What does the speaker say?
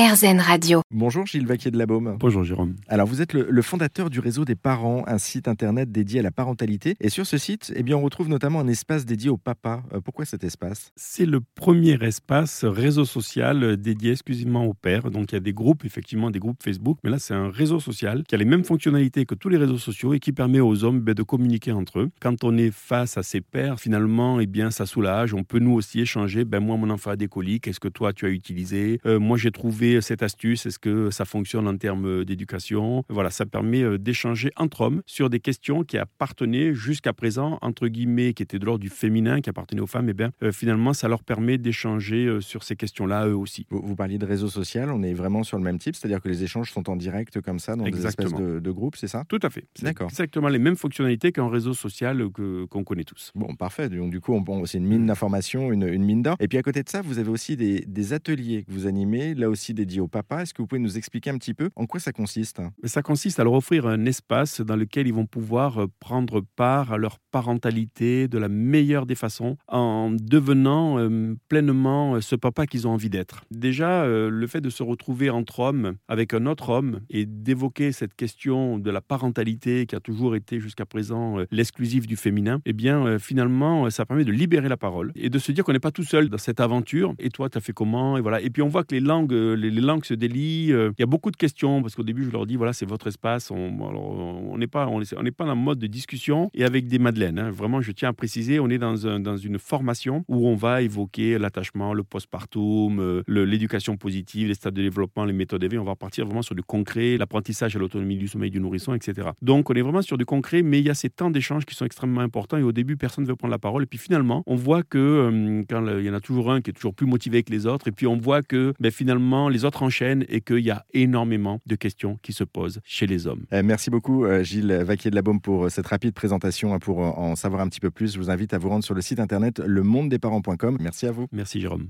RZN Radio. Bonjour Gilles Vaquier de la Baume. Bonjour Jérôme. Alors vous êtes le, le fondateur du réseau des parents, un site internet dédié à la parentalité. Et sur ce site, eh bien, on retrouve notamment un espace dédié au papa. Euh, pourquoi cet espace? C'est le premier espace réseau social dédié exclusivement au père. Donc il y a des groupes, effectivement, des groupes Facebook, mais là c'est un réseau social qui a les mêmes fonctionnalités que tous les réseaux sociaux et qui permet aux hommes ben, de communiquer entre eux. Quand on est face à ses pères, finalement, eh bien, ça soulage. On peut nous aussi échanger. Ben moi, mon enfant a des coliques. Est-ce que toi tu as utilisé? Euh, Moi, j'ai trouvé cette astuce? Est-ce que ça fonctionne en termes d'éducation? Voilà, ça permet euh, d'échanger entre hommes sur des questions qui appartenaient jusqu'à présent, entre guillemets, qui étaient de l'ordre du féminin, qui appartenaient aux femmes. Et bien, euh, finalement, ça leur permet d'échanger euh, sur ces questions-là, eux aussi. vous, vous parliez de réseau social, on est vraiment sur le même type, c'est-à-dire que les échanges sont en direct comme ça dans Exactement. des espèces de, de groupes, c'est ça? Tout à fait. C'est D'accord. exactement les mêmes fonctionnalités qu'un réseau social que- qu'on connaît tous. Bon, parfait. Donc, du coup, c'est une mine d'informations, une, une mine d'or. Et puis, à côté de ça, vous avez aussi des, des ateliers que vous animez, là aussi dédiés au papa. Est-ce que vous pouvez nous expliquer un petit peu en quoi ça consiste? Ça consiste à leur offrir un espace dans lequel ils vont pouvoir euh, prendre part à leur parentalité de la meilleure des façons en devenant euh, pleinement euh, ce papa qu'ils ont envie d'être. Déjà, le fait de se retrouver entre hommes avec un autre homme et d'évoquer cette question de la parentalité qui a toujours été jusqu'à présent l'exclusif du féminin, eh bien finalement, ça permet de libérer la parole et de se dire qu'on n'est pas tout seul dans cette aventure. Et toi, tu as fait comment? Et voilà. Et puis on voit que les langues, les, langues se délient. euh, Il y a beaucoup de questions parce qu'au début, je leur dis voilà, c'est votre espace. On n'est pas, on on pas dans le mode de discussion et avec des madeleines. hein. Vraiment, je tiens à préciser, on est dans, un- dans une formation où on va évoquer l'attachement, le postpartum, euh, l'éducation positive, les stades de développement, les méthodes éveillées. On va partir vraiment sur du concret, l'apprentissage à l'autonomie du sommeil du nourrisson, etc. Donc, on est vraiment sur du concret, mais il y a ces temps d'échange qui sont extrêmement importants. Et au début, personne ne veut prendre la parole. Et puis finalement, on voit que euh, quand il y en a toujours un qui est toujours plus motivé que les autres, et puis on voit que ben, finalement, les autres enchaînent et qu'il y a énormément de questions qui se posent chez les hommes. Euh, Merci beaucoup, euh, Gilles Vaquier de la Baume, pour euh, cette rapide présentation. hein, Pour euh, en savoir un petit peu plus, je vous invite à vous rendre sur le site internet lemondedesparents.com. Merci à vous. Merci Jérôme.